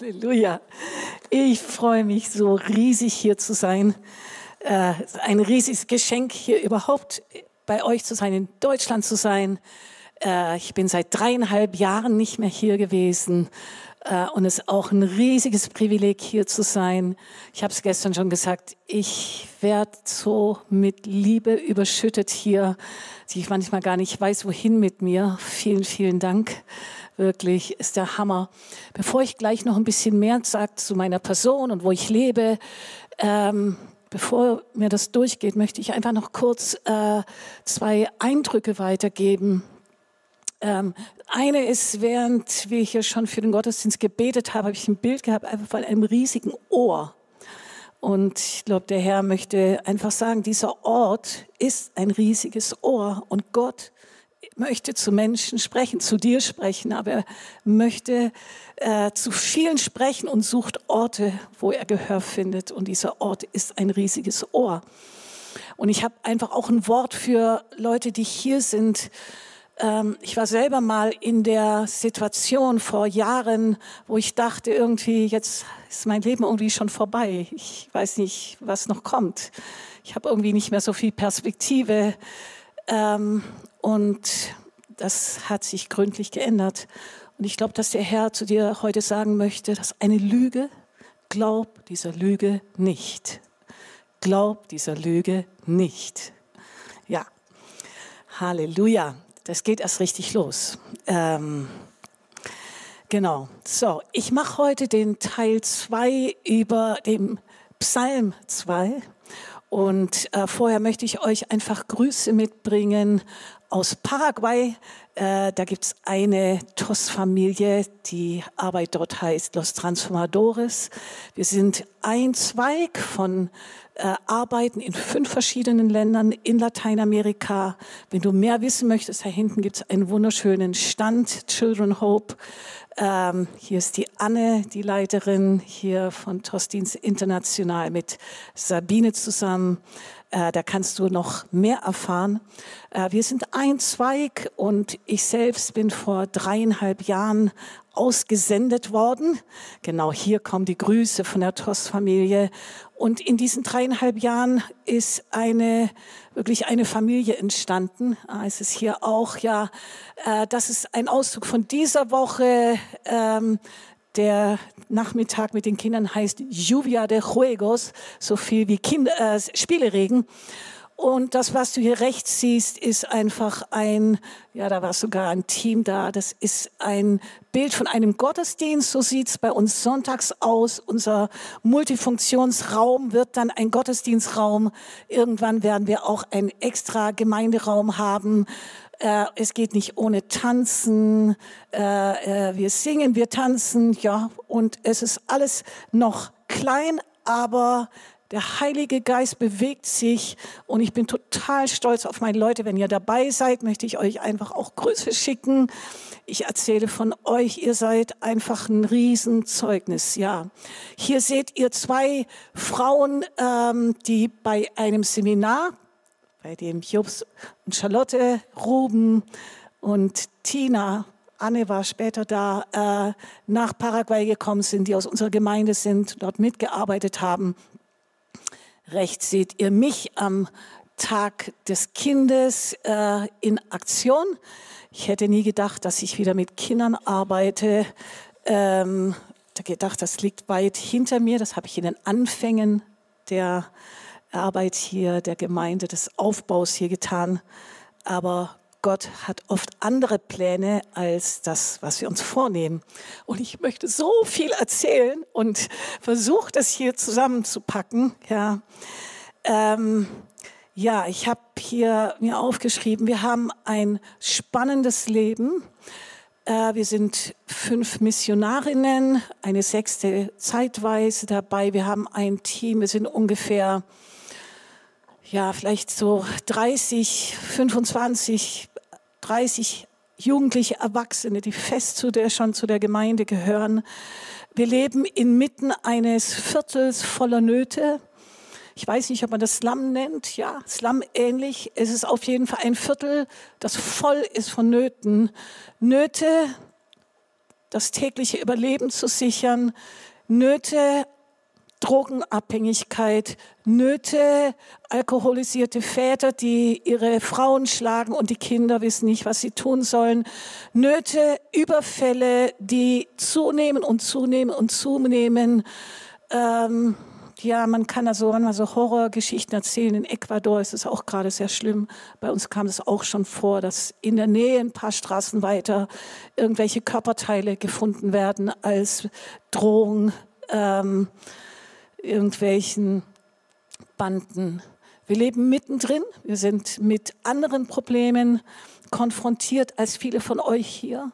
Halleluja. Ich freue mich so riesig hier zu sein. Äh, ein riesiges Geschenk hier überhaupt bei euch zu sein, in Deutschland zu sein. Äh, ich bin seit dreieinhalb Jahren nicht mehr hier gewesen. Äh, und es ist auch ein riesiges Privileg, hier zu sein. Ich habe es gestern schon gesagt, ich werde so mit Liebe überschüttet hier, die ich manchmal gar nicht weiß, wohin mit mir. Vielen, vielen Dank. Wirklich ist der Hammer. Bevor ich gleich noch ein bisschen mehr sage zu meiner Person und wo ich lebe, ähm, bevor mir das durchgeht, möchte ich einfach noch kurz äh, zwei Eindrücke weitergeben. Ähm, eine ist, während wir hier schon für den Gottesdienst gebetet haben, habe ich ein Bild gehabt, einfach von einem riesigen Ohr. Und ich glaube, der Herr möchte einfach sagen, dieser Ort ist ein riesiges Ohr und Gott möchte zu Menschen sprechen, zu dir sprechen, aber er möchte äh, zu vielen sprechen und sucht Orte, wo er Gehör findet. Und dieser Ort ist ein riesiges Ohr. Und ich habe einfach auch ein Wort für Leute, die hier sind. Ähm, ich war selber mal in der Situation vor Jahren, wo ich dachte, irgendwie, jetzt ist mein Leben irgendwie schon vorbei. Ich weiß nicht, was noch kommt. Ich habe irgendwie nicht mehr so viel Perspektive. Ähm, und das hat sich gründlich geändert. Und ich glaube, dass der Herr zu dir heute sagen möchte, dass eine Lüge, glaub dieser Lüge nicht. Glaub dieser Lüge nicht. Ja, Halleluja. Das geht erst richtig los. Ähm, genau. So, ich mache heute den Teil 2 über dem Psalm 2. Und äh, vorher möchte ich euch einfach Grüße mitbringen aus Paraguay. Äh, da gibt's eine TOS-Familie, die Arbeit dort heißt Los Transformadores. Wir sind ein Zweig von äh, Arbeiten in fünf verschiedenen Ländern in Lateinamerika. Wenn du mehr wissen möchtest, da hinten gibt's einen wunderschönen Stand, Children Hope. Ähm, hier ist die Anne, die Leiterin hier von Tostins International mit Sabine zusammen. Äh, da kannst du noch mehr erfahren. Äh, wir sind ein Zweig und ich selbst bin vor dreieinhalb Jahren ausgesendet worden. Genau hier kommen die Grüße von der TOS-Familie. Und in diesen dreieinhalb Jahren ist eine, wirklich eine Familie entstanden. Ah, es ist hier auch, ja, äh, das ist ein Ausdruck von dieser Woche. Ähm, der Nachmittag mit den Kindern heißt Lluvia de Juegos, so viel wie Kinder, äh, Spieleregen. Und das, was du hier rechts siehst, ist einfach ein, ja, da war sogar ein Team da. Das ist ein Bild von einem Gottesdienst. So sieht's bei uns sonntags aus. Unser Multifunktionsraum wird dann ein Gottesdienstraum. Irgendwann werden wir auch einen extra Gemeinderaum haben. Äh, es geht nicht ohne Tanzen. Äh, äh, wir singen, wir tanzen, ja. Und es ist alles noch klein, aber der Heilige Geist bewegt sich und ich bin total stolz auf meine Leute. Wenn ihr dabei seid, möchte ich euch einfach auch Grüße schicken. Ich erzähle von euch, ihr seid einfach ein Riesenzeugnis. Ja, hier seht ihr zwei Frauen, ähm, die bei einem Seminar, bei dem Jobs und Charlotte, Ruben und Tina Anne war später da, äh, nach Paraguay gekommen sind, die aus unserer Gemeinde sind, dort mitgearbeitet haben. Rechts seht ihr mich am Tag des Kindes äh, in Aktion. Ich hätte nie gedacht, dass ich wieder mit Kindern arbeite. Ähm, gedacht, das liegt weit hinter mir. Das habe ich in den Anfängen der Arbeit hier, der Gemeinde, des Aufbaus hier getan. Aber Gott hat oft andere Pläne als das, was wir uns vornehmen. Und ich möchte so viel erzählen und versuche das hier zusammenzupacken. Ja, ähm, ja ich habe hier mir aufgeschrieben, wir haben ein spannendes Leben. Äh, wir sind fünf Missionarinnen, eine sechste zeitweise dabei. Wir haben ein Team, wir sind ungefähr ja, vielleicht so 30, 25 30 jugendliche Erwachsene, die fest zu der, schon zu der Gemeinde gehören. Wir leben inmitten eines Viertels voller Nöte. Ich weiß nicht, ob man das Slum nennt. Ja, Slum ähnlich. Es ist auf jeden Fall ein Viertel, das voll ist von Nöten. Nöte, das tägliche Überleben zu sichern, Nöte, Drogenabhängigkeit, Nöte, alkoholisierte Väter, die ihre Frauen schlagen und die Kinder wissen nicht, was sie tun sollen, Nöte, Überfälle, die zunehmen und zunehmen und zunehmen. Ähm, ja, man kann also manchmal so Horrorgeschichten erzählen. In Ecuador ist es auch gerade sehr schlimm. Bei uns kam es auch schon vor, dass in der Nähe ein paar Straßen weiter irgendwelche Körperteile gefunden werden als Drohung ähm, irgendwelchen Banden. Wir leben mittendrin. Wir sind mit anderen Problemen konfrontiert als viele von euch hier.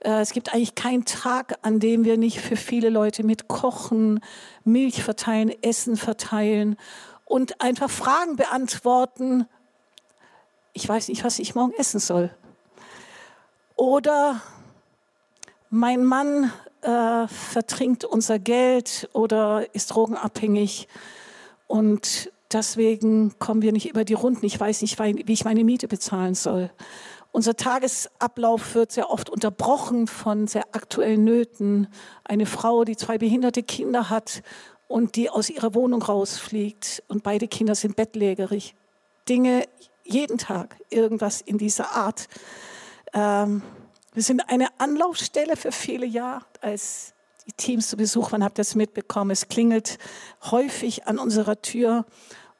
Äh, es gibt eigentlich keinen Tag, an dem wir nicht für viele Leute mit Kochen, Milch verteilen, Essen verteilen und einfach Fragen beantworten. Ich weiß nicht, was ich morgen essen soll. Oder mein Mann äh, vertrinkt unser Geld oder ist drogenabhängig und deswegen kommen wir nicht über die Runden. Ich weiß nicht, wie ich meine Miete bezahlen soll. Unser Tagesablauf wird sehr oft unterbrochen von sehr aktuellen Nöten. Eine Frau, die zwei behinderte Kinder hat und die aus ihrer Wohnung rausfliegt und beide Kinder sind bettlägerig. Dinge jeden Tag, irgendwas in dieser Art. Ähm, wir sind eine Anlaufstelle für viele Jahre. Als die Teams zu Besuch waren, habt ihr es mitbekommen. Es klingelt häufig an unserer Tür.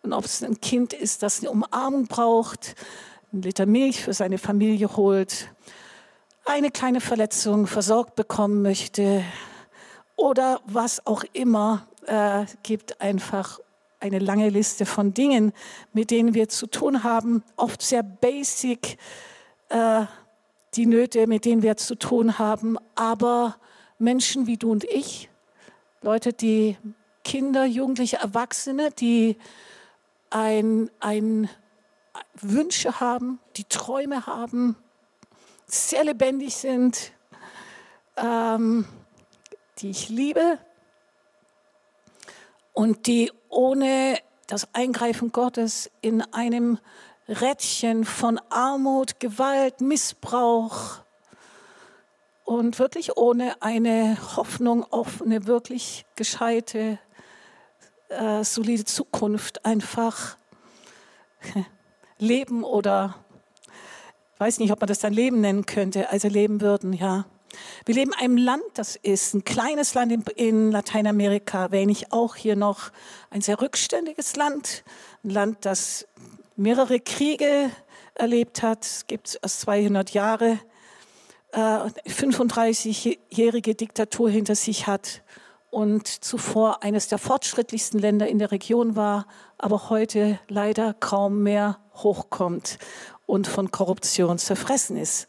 Und ob es ein Kind ist, das eine Umarmung braucht, einen Liter Milch für seine Familie holt, eine kleine Verletzung versorgt bekommen möchte oder was auch immer, äh, gibt einfach eine lange Liste von Dingen, mit denen wir zu tun haben, oft sehr basic, äh, die Nöte, mit denen wir zu tun haben, aber Menschen wie du und ich, Leute, die Kinder, Jugendliche, Erwachsene, die ein, ein Wünsche haben, die Träume haben, sehr lebendig sind, ähm, die ich liebe und die ohne das Eingreifen Gottes in einem Rädchen von Armut, Gewalt, Missbrauch und wirklich ohne eine Hoffnung auf eine wirklich gescheite, äh, solide Zukunft einfach leben oder weiß nicht, ob man das dann Leben nennen könnte, also leben würden, ja. Wir leben in einem Land, das ist ein kleines Land in, in Lateinamerika, wenn ich auch hier noch ein sehr rückständiges Land, ein Land, das mehrere Kriege erlebt hat, es gibt erst 200 Jahre, äh, 35-jährige Diktatur hinter sich hat und zuvor eines der fortschrittlichsten Länder in der Region war, aber heute leider kaum mehr hochkommt und von Korruption zerfressen ist.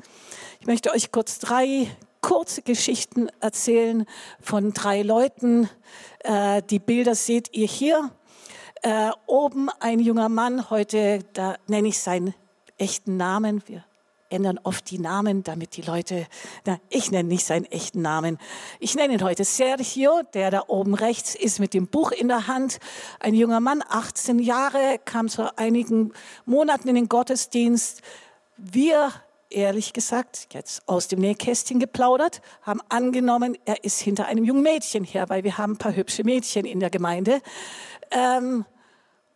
Ich möchte euch kurz drei kurze Geschichten erzählen von drei Leuten. Äh, die Bilder seht ihr hier. Äh, oben ein junger Mann, heute, da nenne ich seinen echten Namen. Wir ändern oft die Namen, damit die Leute, na, ich nenne nicht seinen echten Namen. Ich nenne ihn heute Sergio, der da oben rechts ist mit dem Buch in der Hand. Ein junger Mann, 18 Jahre, kam vor einigen Monaten in den Gottesdienst. Wir ehrlich gesagt, jetzt aus dem Nähkästchen geplaudert, haben angenommen, er ist hinter einem jungen Mädchen her, weil wir haben ein paar hübsche Mädchen in der Gemeinde. Ähm,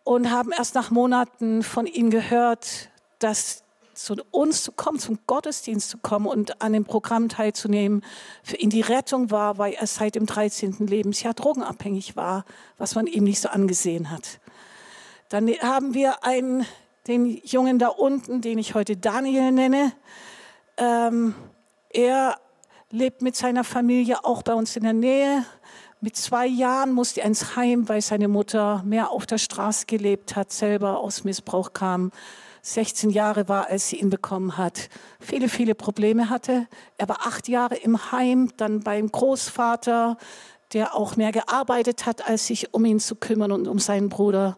und haben erst nach Monaten von ihm gehört, dass zu uns zu kommen, zum Gottesdienst zu kommen und an dem Programm teilzunehmen, für ihn die Rettung war, weil er seit dem 13. Lebensjahr drogenabhängig war, was man ihm nicht so angesehen hat. Dann haben wir einen, den Jungen da unten, den ich heute Daniel nenne. Ähm, er lebt mit seiner Familie auch bei uns in der Nähe. Mit zwei Jahren musste er ins Heim, weil seine Mutter mehr auf der Straße gelebt hat, selber aus Missbrauch kam 16 Jahre war, als sie ihn bekommen hat, viele, viele Probleme hatte. Er war acht Jahre im Heim, dann beim Großvater, der auch mehr gearbeitet hat, als sich um ihn zu kümmern und um seinen Bruder.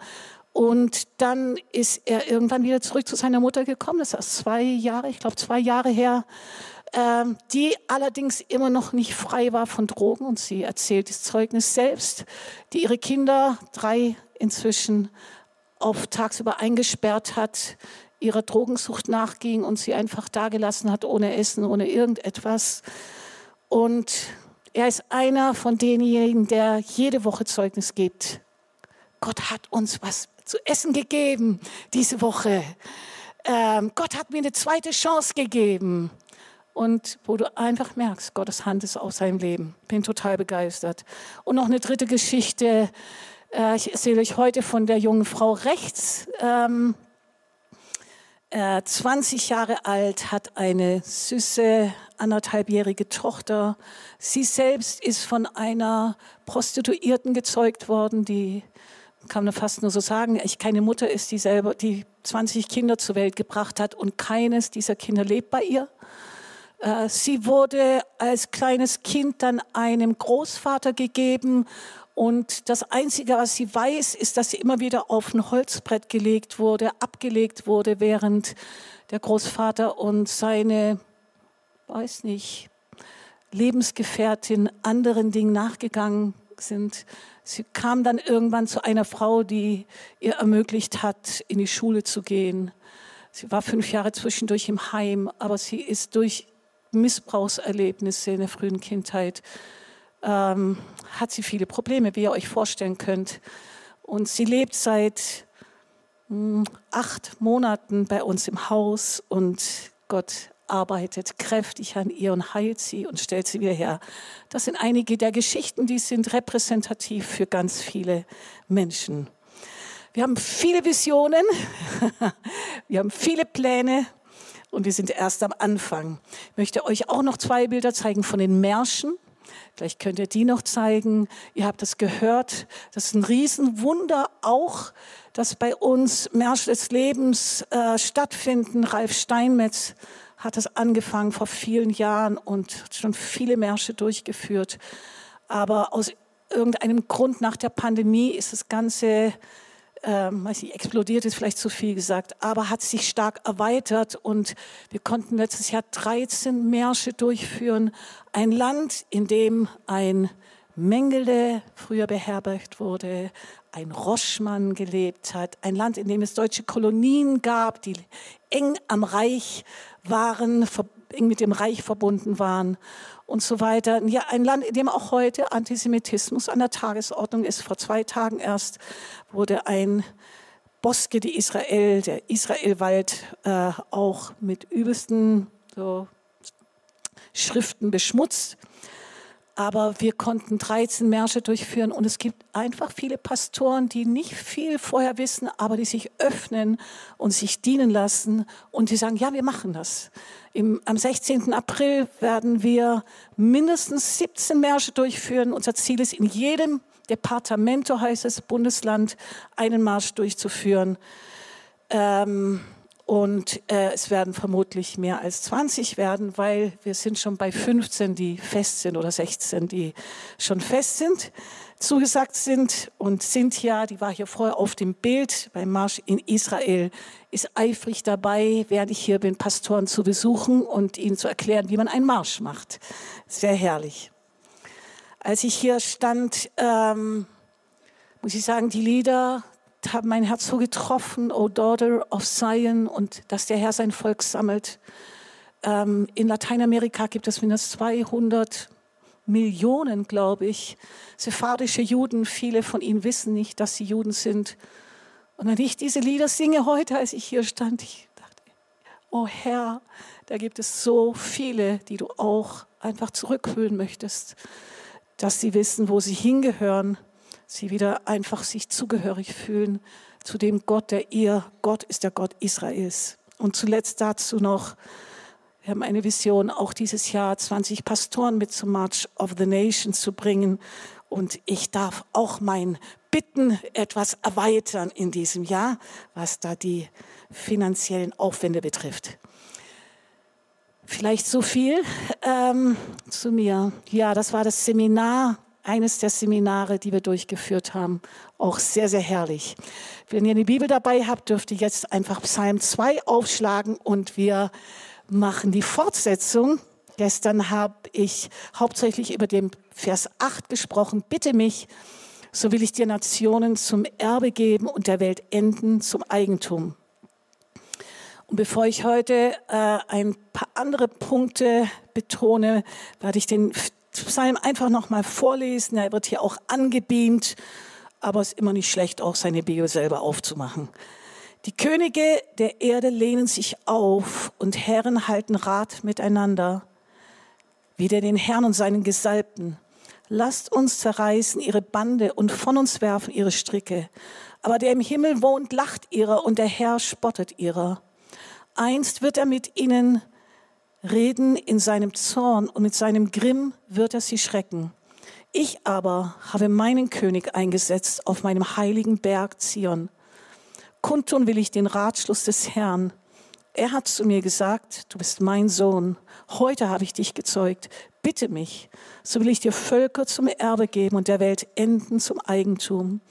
Und dann ist er irgendwann wieder zurück zu seiner Mutter gekommen. Das ist zwei Jahre, ich glaube zwei Jahre her, ähm, die allerdings immer noch nicht frei war von Drogen. Und sie erzählt das Zeugnis selbst, die ihre Kinder, drei inzwischen, auf tagsüber eingesperrt hat, ihrer Drogensucht nachging und sie einfach dagelassen hat, ohne Essen, ohne irgendetwas. Und er ist einer von denjenigen, der jede Woche Zeugnis gibt. Gott hat uns was zu essen gegeben diese Woche. Ähm, Gott hat mir eine zweite Chance gegeben. Und wo du einfach merkst, Gottes Hand ist auf seinem Leben. Bin total begeistert. Und noch eine dritte Geschichte. Äh, ich erzähle euch heute von der jungen Frau rechts. Ähm, äh, 20 Jahre alt, hat eine süße anderthalbjährige Tochter. Sie selbst ist von einer Prostituierten gezeugt worden, die kann man fast nur so sagen, ich keine Mutter ist, die selber die 20 Kinder zur Welt gebracht hat und keines dieser Kinder lebt bei ihr. Äh, sie wurde als kleines Kind dann einem Großvater gegeben und das Einzige, was sie weiß, ist, dass sie immer wieder auf ein Holzbrett gelegt wurde, abgelegt wurde, während der Großvater und seine, weiß nicht, Lebensgefährtin anderen Dingen nachgegangen sind. Sie kam dann irgendwann zu einer Frau, die ihr ermöglicht hat, in die Schule zu gehen. Sie war fünf Jahre zwischendurch im Heim, aber sie ist durch Missbrauchserlebnisse in der frühen Kindheit, ähm, hat sie viele Probleme, wie ihr euch vorstellen könnt. Und sie lebt seit mh, hm, acht Monaten bei uns im Haus und Gott arbeitet kräftig an ihr und heilt sie und stellt sie wieder her. Das sind einige der Geschichten, die sind repräsentativ für ganz viele Menschen. Wir haben viele Visionen, wir haben viele Pläne und wir sind erst am Anfang. Ich möchte euch auch noch zwei Bilder zeigen von den Märschen. Vielleicht könnt ihr die noch zeigen. Ihr habt das gehört. Das ist ein Riesenwunder auch, dass bei uns Märsche des Lebens äh, stattfinden. Ralf Steinmetz hat es angefangen vor vielen Jahren und schon viele Märsche durchgeführt. Aber aus irgendeinem Grund nach der Pandemie ist das Ganze ähm, weiß nicht, explodiert ist vielleicht zu viel gesagt, aber hat sich stark erweitert und wir konnten letztes Jahr 13 Märsche durchführen. Ein Land, in dem ein Mengele früher beherbergt wurde, ein Roschmann gelebt hat, ein Land, in dem es deutsche Kolonien gab, die eng am Reich waren, eng mit dem Reich verbunden waren und so weiter. Ja, ein Land, in dem auch heute Antisemitismus an der Tagesordnung ist. Vor zwei Tagen erst wurde ein Boske die Israel, der Israelwald, äh, auch mit übelsten so, Schriften beschmutzt aber wir konnten 13 Märsche durchführen und es gibt einfach viele Pastoren, die nicht viel vorher wissen, aber die sich öffnen und sich dienen lassen und die sagen, ja, wir machen das. Im, am 16. April werden wir mindestens 17 Märsche durchführen. Unser Ziel ist, in jedem Departamento, heißt es, Bundesland, einen Marsch durchzuführen. Ähm, und äh, es werden vermutlich mehr als 20 werden, weil wir sind schon bei 15, die fest sind oder 16, die schon fest sind, zugesagt sind. Und Cynthia, die war hier vorher auf dem Bild beim Marsch in Israel, ist eifrig dabei, während ich hier bin, Pastoren zu besuchen und ihnen zu erklären, wie man einen Marsch macht. Sehr herrlich. Als ich hier stand, ähm, muss ich sagen, die Lieder, haben mein Herz so getroffen, O Daughter of Zion, und dass der Herr sein Volk sammelt. Ähm, in Lateinamerika gibt es mindestens 200 Millionen, glaube ich, sephardische Juden. Viele von ihnen wissen nicht, dass sie Juden sind. Und wenn ich diese Lieder singe heute, als ich hier stand, ich dachte, oh Herr, da gibt es so viele, die du auch einfach zurückholen möchtest, dass sie wissen, wo sie hingehören sie wieder einfach sich zugehörig fühlen zu dem Gott, der ihr Gott ist, der Gott Israels. Und zuletzt dazu noch, wir haben eine Vision, auch dieses Jahr 20 Pastoren mit zum March of the Nations zu bringen. Und ich darf auch mein Bitten etwas erweitern in diesem Jahr, was da die finanziellen Aufwände betrifft. Vielleicht so viel ähm, zu mir. Ja, das war das Seminar eines der Seminare, die wir durchgeführt haben. Auch sehr, sehr herrlich. Wenn ihr eine Bibel dabei habt, dürft ihr jetzt einfach Psalm 2 aufschlagen und wir machen die Fortsetzung. Gestern habe ich hauptsächlich über den Vers 8 gesprochen. Bitte mich, so will ich dir Nationen zum Erbe geben und der Welt enden zum Eigentum. Und bevor ich heute äh, ein paar andere Punkte betone, werde ich den Psalm einfach nochmal vorlesen. Er wird hier auch angebeamt, aber es ist immer nicht schlecht, auch seine Bibel selber aufzumachen. Die Könige der Erde lehnen sich auf und Herren halten Rat miteinander. Wieder den Herrn und seinen Gesalbten. Lasst uns zerreißen ihre Bande und von uns werfen ihre Stricke. Aber der im Himmel wohnt, lacht ihrer und der Herr spottet ihrer. Einst wird er mit ihnen reden in seinem Zorn und mit seinem Grimm wird er sie schrecken. Ich aber habe meinen König eingesetzt auf meinem heiligen Berg Zion. Kundtun will ich den Ratschluss des Herrn. Er hat zu mir gesagt, du bist mein Sohn. Heute habe ich dich gezeugt. Bitte mich, so will ich dir Völker zum Erbe geben und der Welt Enden zum Eigentum.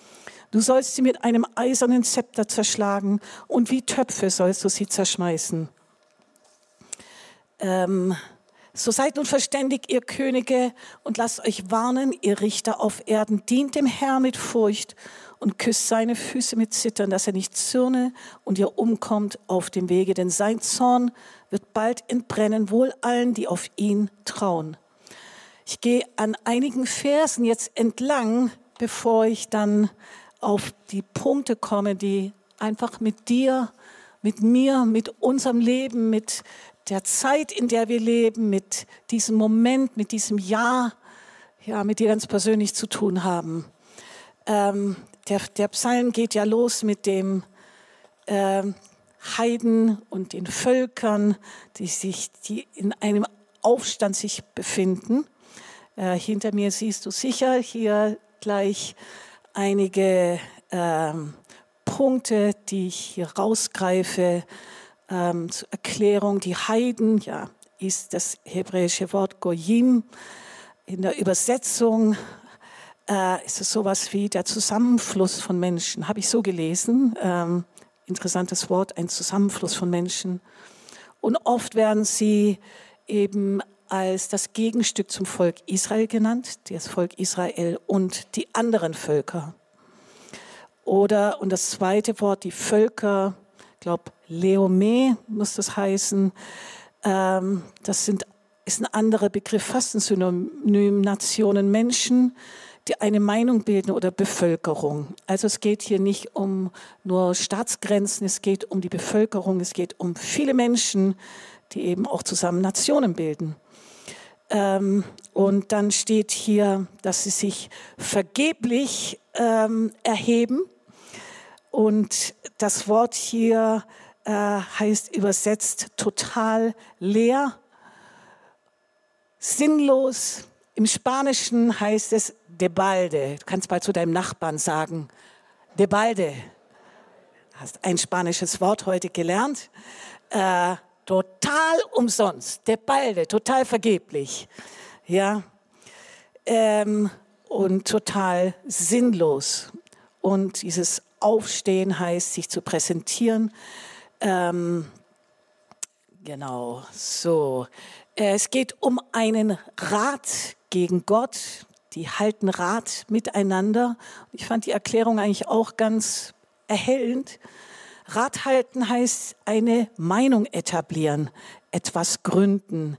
Du sollst sie mit einem eisernen Zepter zerschlagen und wie Töpfe sollst du sie zerschmeißen. Ähm, so seid nun verständig, ihr Könige, und lasst euch warnen, ihr Richter auf Erden. Dient dem Herrn mit Furcht und küsst seine Füße mit Zittern, dass er nicht zürne und ihr umkommt auf dem Wege, denn sein Zorn wird bald entbrennen, wohl allen, die auf ihn trauen. Ich gehe an einigen Versen jetzt entlang, bevor ich dann auf die Punkte komme, die einfach mit dir, mit mir, mit unserem Leben, mit der Zeit, in der wir leben, mit diesem Moment, mit diesem Jahr, ja, mit dir ganz persönlich zu tun haben. Ähm, der, der, Psalm geht ja los mit dem äh, Heiden und den Völkern, die sich, die in einem Aufstand sich befinden. Äh, hinter mir siehst du sicher hier gleich einige äh, Punkte, die ich hier rausgreife ähm, zur Erklärung. Die Heiden, ja, ist das hebräische Wort Goyim. In der Übersetzung äh, ist es sowas wie der Zusammenfluss von Menschen. Habe ich so gelesen. Ähm, interessantes Wort, ein Zusammenfluss von Menschen. Und oft werden sie eben als das Gegenstück zum Volk Israel genannt, das Volk Israel und die anderen Völker. Oder, und das zweite Wort, die Völker, ich glaube, Leome muss das heißen. Ähm, das sind, ist ein anderer Begriff, fast ein Synonym, Nationen, Menschen, die eine Meinung bilden oder Bevölkerung. Also es geht hier nicht um nur Staatsgrenzen, es geht um die Bevölkerung, es geht um viele Menschen, die eben auch zusammen Nationen bilden. Ähm, und dann steht hier, dass sie sich vergeblich ähm, erheben. Und das Wort hier äh, heißt übersetzt total leer, sinnlos. Im Spanischen heißt es de balde. Du kannst mal zu deinem Nachbarn sagen, de balde. Hast ein spanisches Wort heute gelernt. Äh, total umsonst, de balde, total vergeblich. Ja. Ähm, und total sinnlos. Und dieses Aufstehen heißt, sich zu präsentieren. Ähm, genau, so. Es geht um einen Rat gegen Gott. Die halten Rat miteinander. Ich fand die Erklärung eigentlich auch ganz erhellend. Rat halten heißt eine Meinung etablieren, etwas gründen.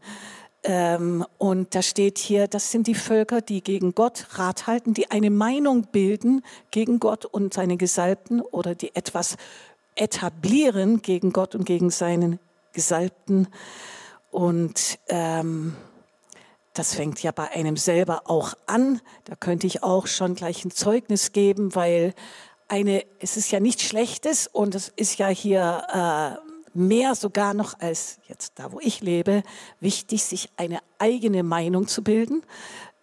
Ähm, und da steht hier, das sind die Völker, die gegen Gott Rat halten, die eine Meinung bilden gegen Gott und seine Gesalbten oder die etwas etablieren gegen Gott und gegen seinen Gesalbten. Und ähm, das fängt ja bei einem selber auch an. Da könnte ich auch schon gleich ein Zeugnis geben, weil eine, es ist ja nichts Schlechtes und es ist ja hier äh, mehr sogar noch als jetzt da, wo ich lebe, wichtig, sich eine eigene Meinung zu bilden.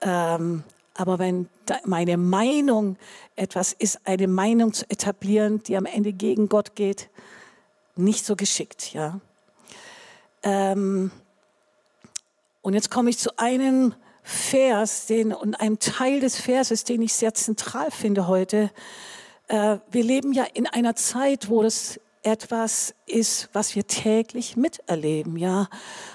Ähm, aber wenn meine Meinung etwas ist, eine Meinung zu etablieren, die am Ende gegen Gott geht, nicht so geschickt, ja. Ähm, und jetzt komme ich zu einem Vers, den und einem Teil des Verses, den ich sehr zentral finde heute. Äh, wir leben ja in einer Zeit, wo das etwas ist, was wir täglich miterleben, ja.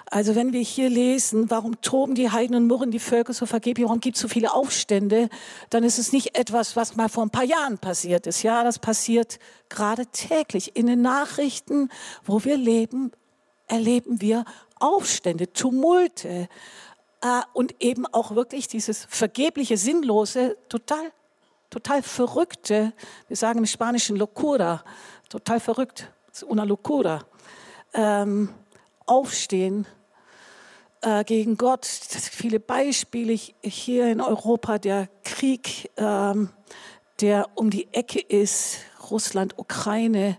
Also wenn wir hier lesen, warum toben die Heiden und murren die Völker so vergeblich, warum gibt es so viele Aufstände, dann ist es nicht etwas, was mal vor ein paar Jahren passiert ist. Ja, das passiert gerade täglich. In den Nachrichten, wo wir leben, erleben wir Aufstände, Tumulte äh, und eben auch wirklich dieses vergebliche, sinnlose, total total verrückte, wir sagen im Spanischen Locura, total verrückt, una locura, ähm, aufstehen äh, gegen Gott. viele Beispiele hier in Europa, der Krieg, ähm, der um die Ecke ist, Russland, Ukraine,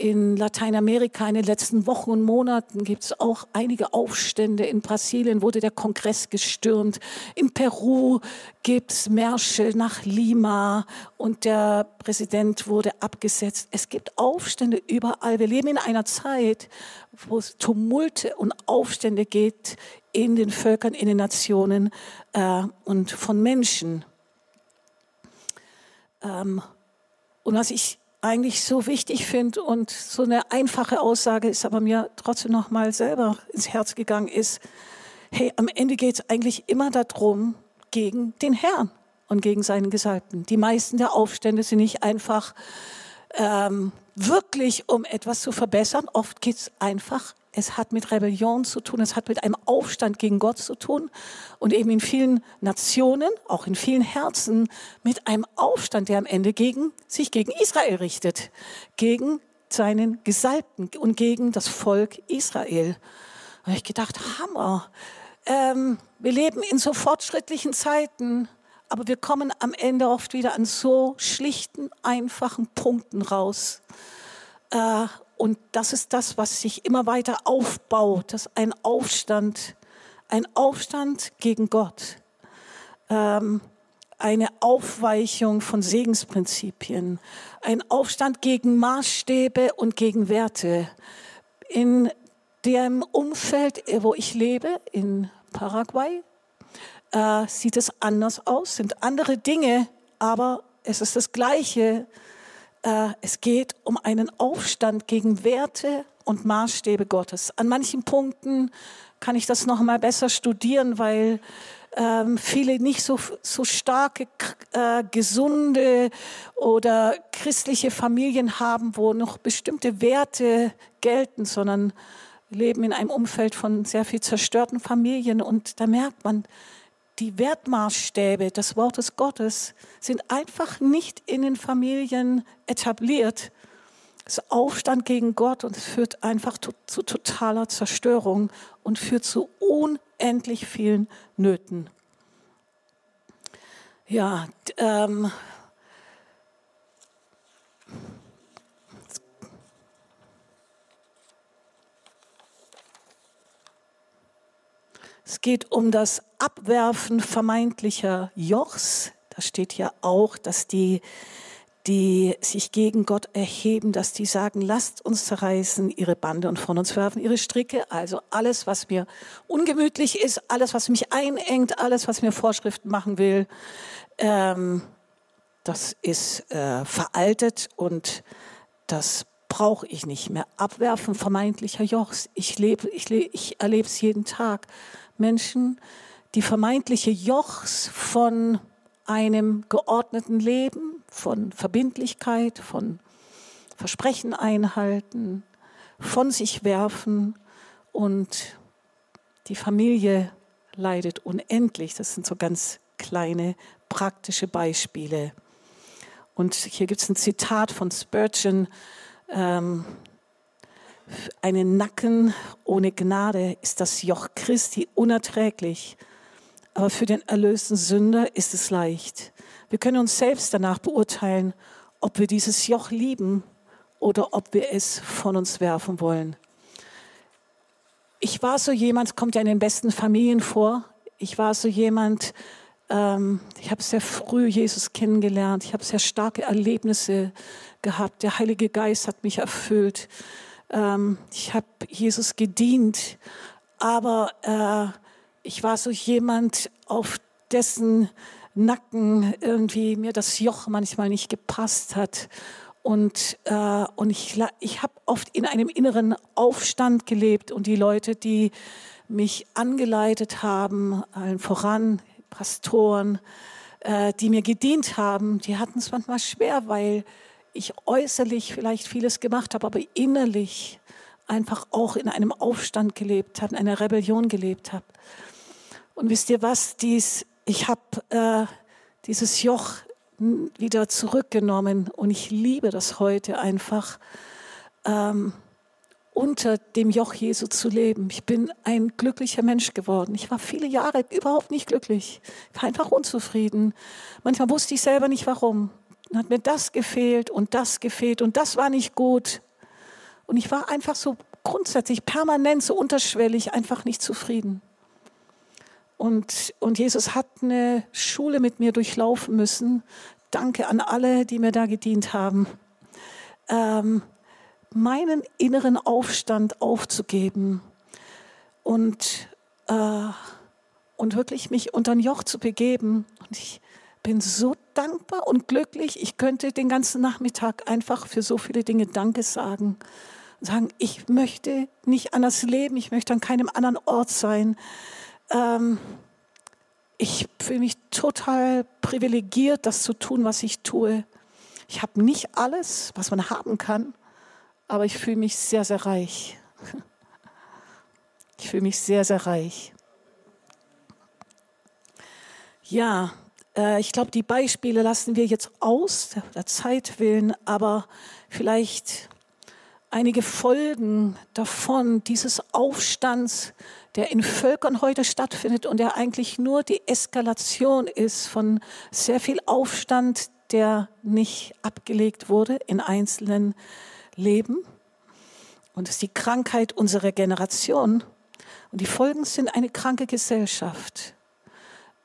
in Lateinamerika in den letzten Wochen und Monaten gibt es auch einige Aufstände. In Brasilien wurde der Kongress gestürmt. In Peru gibt es Märsche nach Lima und der Präsident wurde abgesetzt. Es gibt Aufstände überall. Wir leben in einer Zeit, wo es Tumulte und Aufstände geht in den Völkern, in den Nationen äh, und von Menschen. Ähm, und was ich eigentlich so wichtig finde und so eine einfache Aussage ist, aber mir trotzdem noch mal selber ins Herz gegangen ist, hey, am Ende geht es eigentlich immer darum, gegen den Herrn und gegen seinen Gesalbten. Die meisten der Aufstände sind nicht einfach ähm, wirklich, um etwas zu verbessern. Oft geht es einfach es hat mit Rebellion zu tun, es hat mit einem Aufstand gegen Gott zu tun und eben in vielen Nationen, auch in vielen Herzen, mit einem Aufstand, der am Ende gegen, sich gegen Israel richtet, gegen seinen Gesalbten und gegen das Volk Israel. Da habe ich gedacht, Hammer. Ähm, wir leben in so fortschrittlichen Zeiten, aber wir kommen am Ende oft wieder an so schlichten, einfachen Punkten raus. Äh, und das ist das, was sich immer weiter aufbaut, das ist ein Aufstand, ein Aufstand gegen Gott, ähm, eine Aufweichung von Segensprinzipien, ein Aufstand gegen Maßstäbe und gegen Werte. In dem Umfeld, wo ich lebe, in Paraguay, äh, sieht es anders aus, sind andere Dinge, aber es ist das Gleiche äh, es geht um einen Aufstand gegen Werte und Maßstäbe Gottes. An manchen Punkten kann ich das noch mal besser studieren, weil ähm, viele nicht so, so starke, äh, gesunde oder christliche Familien haben, wo noch bestimmte Werte gelten, sondern leben in einem Umfeld von sehr viel zerstörten Familien. Und da merkt man, die Wertmaßstäbe des Wortes Gottes sind einfach nicht in den Familien etabliert. Es ist Aufstand gegen Gott und es führt einfach zu, zu totaler Zerstörung und führt zu unendlich vielen Nöten. Ja, ähm, Es geht um das Abwerfen vermeintlicher Jochs. Da steht ja auch, dass die, die sich gegen Gott erheben, dass die sagen, lasst uns zerreißen ihre Bande und von uns werfen ihre Stricke. Also alles, was mir ungemütlich ist, alles, was mich einengt, alles, was mir Vorschriften machen will, ähm, das ist äh, veraltet und das brauche ich nicht mehr. Abwerfen vermeintlicher Jochs. Ich, ich, ich erlebe es jeden Tag. Menschen, die vermeintliche Jochs von einem geordneten Leben, von Verbindlichkeit, von Versprechen einhalten, von sich werfen und die Familie leidet unendlich. Das sind so ganz kleine praktische Beispiele. Und hier gibt es ein Zitat von Spurgeon, ähm, einen Nacken ohne Gnade ist das Joch Christi unerträglich, aber für den erlösten Sünder ist es leicht. Wir können uns selbst danach beurteilen, ob wir dieses Joch lieben oder ob wir es von uns werfen wollen. Ich war so jemand, kommt ja in den besten Familien vor, ich war so jemand, ähm, ich habe sehr früh Jesus kennengelernt, ich habe sehr starke Erlebnisse gehabt, der Heilige Geist hat mich erfüllt. Ähm, ich habe Jesus gedient, aber äh, ich war so jemand, auf dessen Nacken irgendwie mir das Joch manchmal nicht gepasst hat. Und, äh, und ich, ich habe oft in einem inneren Aufstand gelebt und die Leute, die mich angeleitet haben, allen voran, Pastoren, äh, die mir gedient haben, die hatten es manchmal schwer, weil ich äußerlich vielleicht vieles gemacht habe, aber innerlich einfach auch in einem Aufstand gelebt habe, in einer Rebellion gelebt habe. Und wisst ihr was, dies, ich habe äh, dieses Joch wieder zurückgenommen und ich liebe das heute einfach, ähm, unter dem Joch Jesu zu leben. Ich bin ein glücklicher Mensch geworden. Ich war viele Jahre überhaupt nicht glücklich. Ich war einfach unzufrieden. Manchmal wusste ich selber nicht warum. Dann hat mir das gefehlt und das gefehlt und das war nicht gut. Und ich war einfach so grundsätzlich permanent so unterschwellig einfach nicht zufrieden. Und, und Jesus hat eine Schule mit mir durchlaufen müssen. Danke an alle, die mir da gedient haben. Ähm, meinen inneren Aufstand aufzugeben und, äh, und wirklich mich unter ein Joch zu begeben. Und ich bin so dankbar und glücklich. Ich könnte den ganzen Nachmittag einfach für so viele Dinge Danke sagen. Sagen, ich möchte nicht anders leben, ich möchte an keinem anderen Ort sein ähm, ich fühle mich total privilegiert, das zu tun, was ich tue. Ich habe nicht alles, was man haben kann, aber ich fühle mich sehr, sehr reich. Ich fühle mich sehr, sehr reich. Ja, ich glaube, die Beispiele lassen wir jetzt aus, der Zeit willen, aber vielleicht einige Folgen davon, dieses Aufstands, der in Völkern heute stattfindet und der eigentlich nur die Eskalation ist von sehr viel Aufstand, der nicht abgelegt wurde in einzelnen Leben. Und es ist die Krankheit unserer Generation. Und die Folgen sind eine kranke Gesellschaft.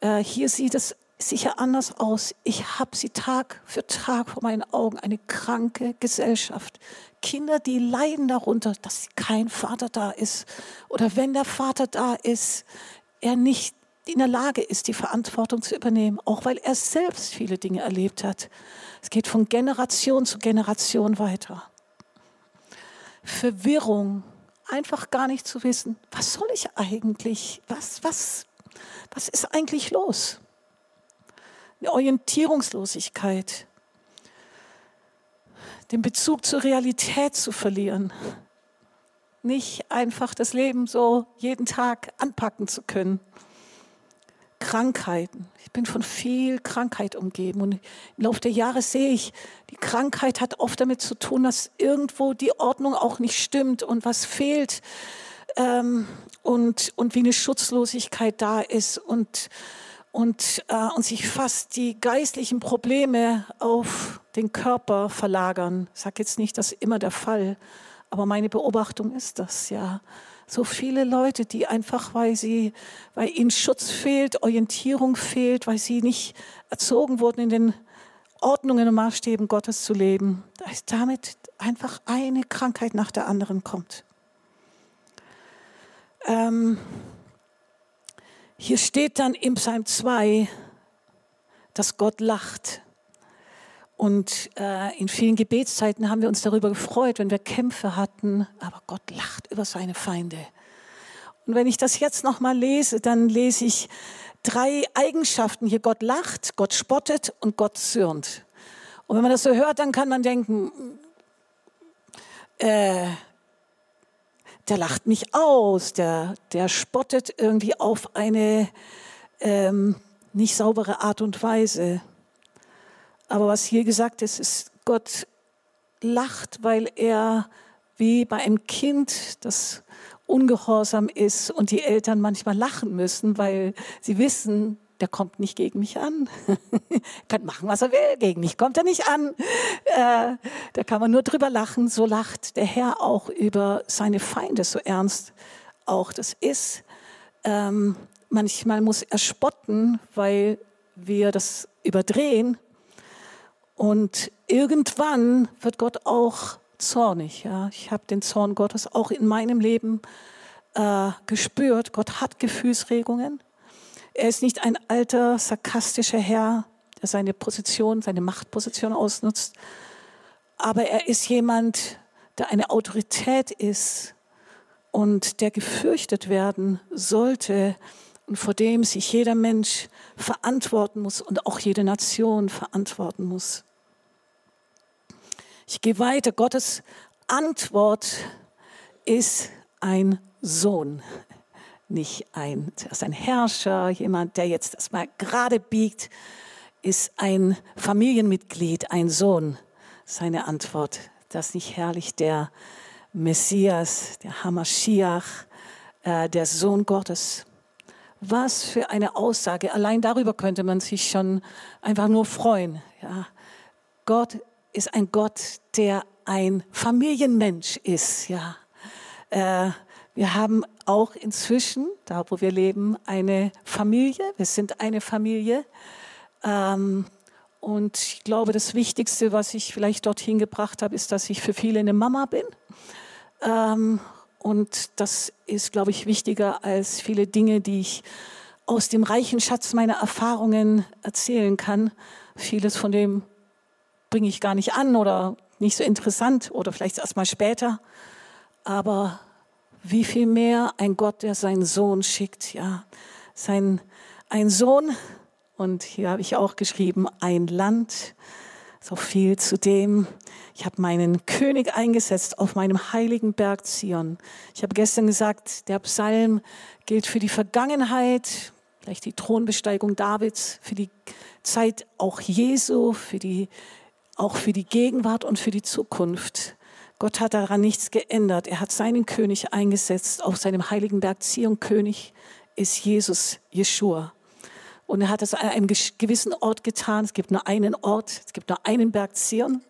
Äh, hier sieht es sicher anders aus. Ich habe sie Tag für Tag vor meinen Augen, eine kranke Gesellschaft. Kinder, die leiden darunter, dass kein Vater da ist. Oder wenn der Vater da ist, er nicht in der Lage ist, die Verantwortung zu übernehmen, auch weil er selbst viele Dinge erlebt hat. Es geht von Generation zu Generation weiter. Verwirrung, einfach gar nicht zu wissen, was soll ich eigentlich, was, was, was ist eigentlich los? Eine Orientierungslosigkeit, den Bezug zur Realität zu verlieren, nicht einfach das Leben so jeden Tag anpacken zu können. Krankheiten. Ich bin von viel Krankheit umgeben und im Laufe der Jahre sehe ich, die Krankheit hat oft damit zu tun, dass irgendwo die Ordnung auch nicht stimmt und was fehlt ähm, und, und wie eine Schutzlosigkeit da ist und und, äh, und sich fast die geistlichen Probleme auf den Körper verlagern. Ich sage jetzt nicht, das ist immer der Fall, aber meine Beobachtung ist das, ja. So viele Leute, die einfach, weil sie, weil ihnen Schutz fehlt, Orientierung fehlt, weil sie nicht erzogen wurden, in den Ordnungen und Maßstäben Gottes zu leben, dass damit einfach eine Krankheit nach der anderen kommt. Ähm, hier steht dann im Psalm 2, dass Gott lacht. Und äh, in vielen Gebetszeiten haben wir uns darüber gefreut, wenn wir Kämpfe hatten, aber Gott lacht über seine Feinde. Und wenn ich das jetzt nochmal lese, dann lese ich drei Eigenschaften hier. Gott lacht, Gott spottet und Gott zürnt. Und wenn man das so hört, dann kann man denken, äh, der lacht mich aus, der, der spottet irgendwie auf eine ähm, nicht saubere Art und Weise. Aber was hier gesagt ist, ist, Gott lacht, weil er wie bei einem Kind, das ungehorsam ist und die Eltern manchmal lachen müssen, weil sie wissen, der kommt nicht gegen mich an. kann machen, was er will, gegen mich kommt er nicht an. Äh, da kann man nur drüber lachen. So lacht der Herr auch über seine Feinde, so ernst auch das ist. Ähm, manchmal muss er spotten, weil wir das überdrehen. Und irgendwann wird Gott auch zornig. Ja? Ich habe den Zorn Gottes auch in meinem Leben äh, gespürt. Gott hat Gefühlsregungen. Er ist nicht ein alter, sarkastischer Herr, der seine Position, seine Machtposition ausnutzt. aber er ist jemand, der eine Autorität ist und der gefürchtet werden sollte und vor dem sich jeder Mensch verantworten muss und auch jede Nation verantworten muss. Ich gehe weiter. Gottes Antwort ist ein Sohn, nicht ein, ist ein Herrscher, jemand, der jetzt das mal gerade biegt, ist ein Familienmitglied, ein Sohn. Seine Antwort, das nicht herrlich der Messias, der Hamashiach, äh, der Sohn Gottes. Was für eine Aussage. Allein darüber könnte man sich schon einfach nur freuen. Ja. Gott ist ein Gott, der ein Familienmensch ist. Ja. Äh, wir haben auch inzwischen, da wo wir leben, eine Familie. Wir sind eine Familie. Ähm, und ich glaube, das Wichtigste, was ich vielleicht dorthin gebracht habe, ist, dass ich für viele eine Mama bin. Ähm, und das ist, glaube ich, wichtiger als viele Dinge, die ich aus dem reichen Schatz meiner Erfahrungen erzählen kann. Vieles von dem bringe ich gar nicht an oder nicht so interessant oder vielleicht erst mal später. Aber wie viel mehr ein Gott, der seinen Sohn schickt, ja, sein, ein Sohn, und hier habe ich auch geschrieben, ein Land, so viel zu dem. Ich habe meinen König eingesetzt auf meinem heiligen Berg Zion. Ich habe gestern gesagt, der Psalm gilt für die Vergangenheit, vielleicht die Thronbesteigung Davids, für die Zeit auch Jesu, für die, auch für die Gegenwart und für die Zukunft. Gott hat daran nichts geändert. Er hat seinen König eingesetzt auf seinem heiligen Berg Zion. König ist Jesus, Jeshua. Und er hat es an einem gewissen Ort getan. Es gibt nur einen Ort, es gibt nur einen Berg Zion.